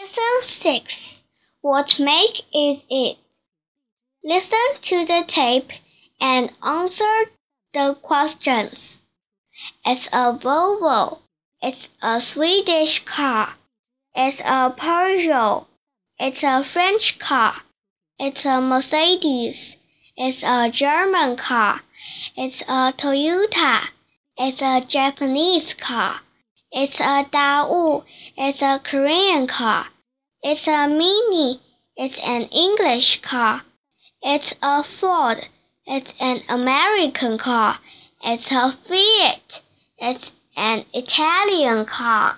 Lesson 6 What make is it? Listen to the tape and answer the questions. It's a Volvo. It's a Swedish car. It's a Peugeot. It's a French car. It's a Mercedes. It's a German car. It's a Toyota. It's a Japanese car. It's a Daewoo. It's a Korean car. It's a Mini. It's an English car. It's a Ford. It's an American car. It's a Fiat. It's an Italian car.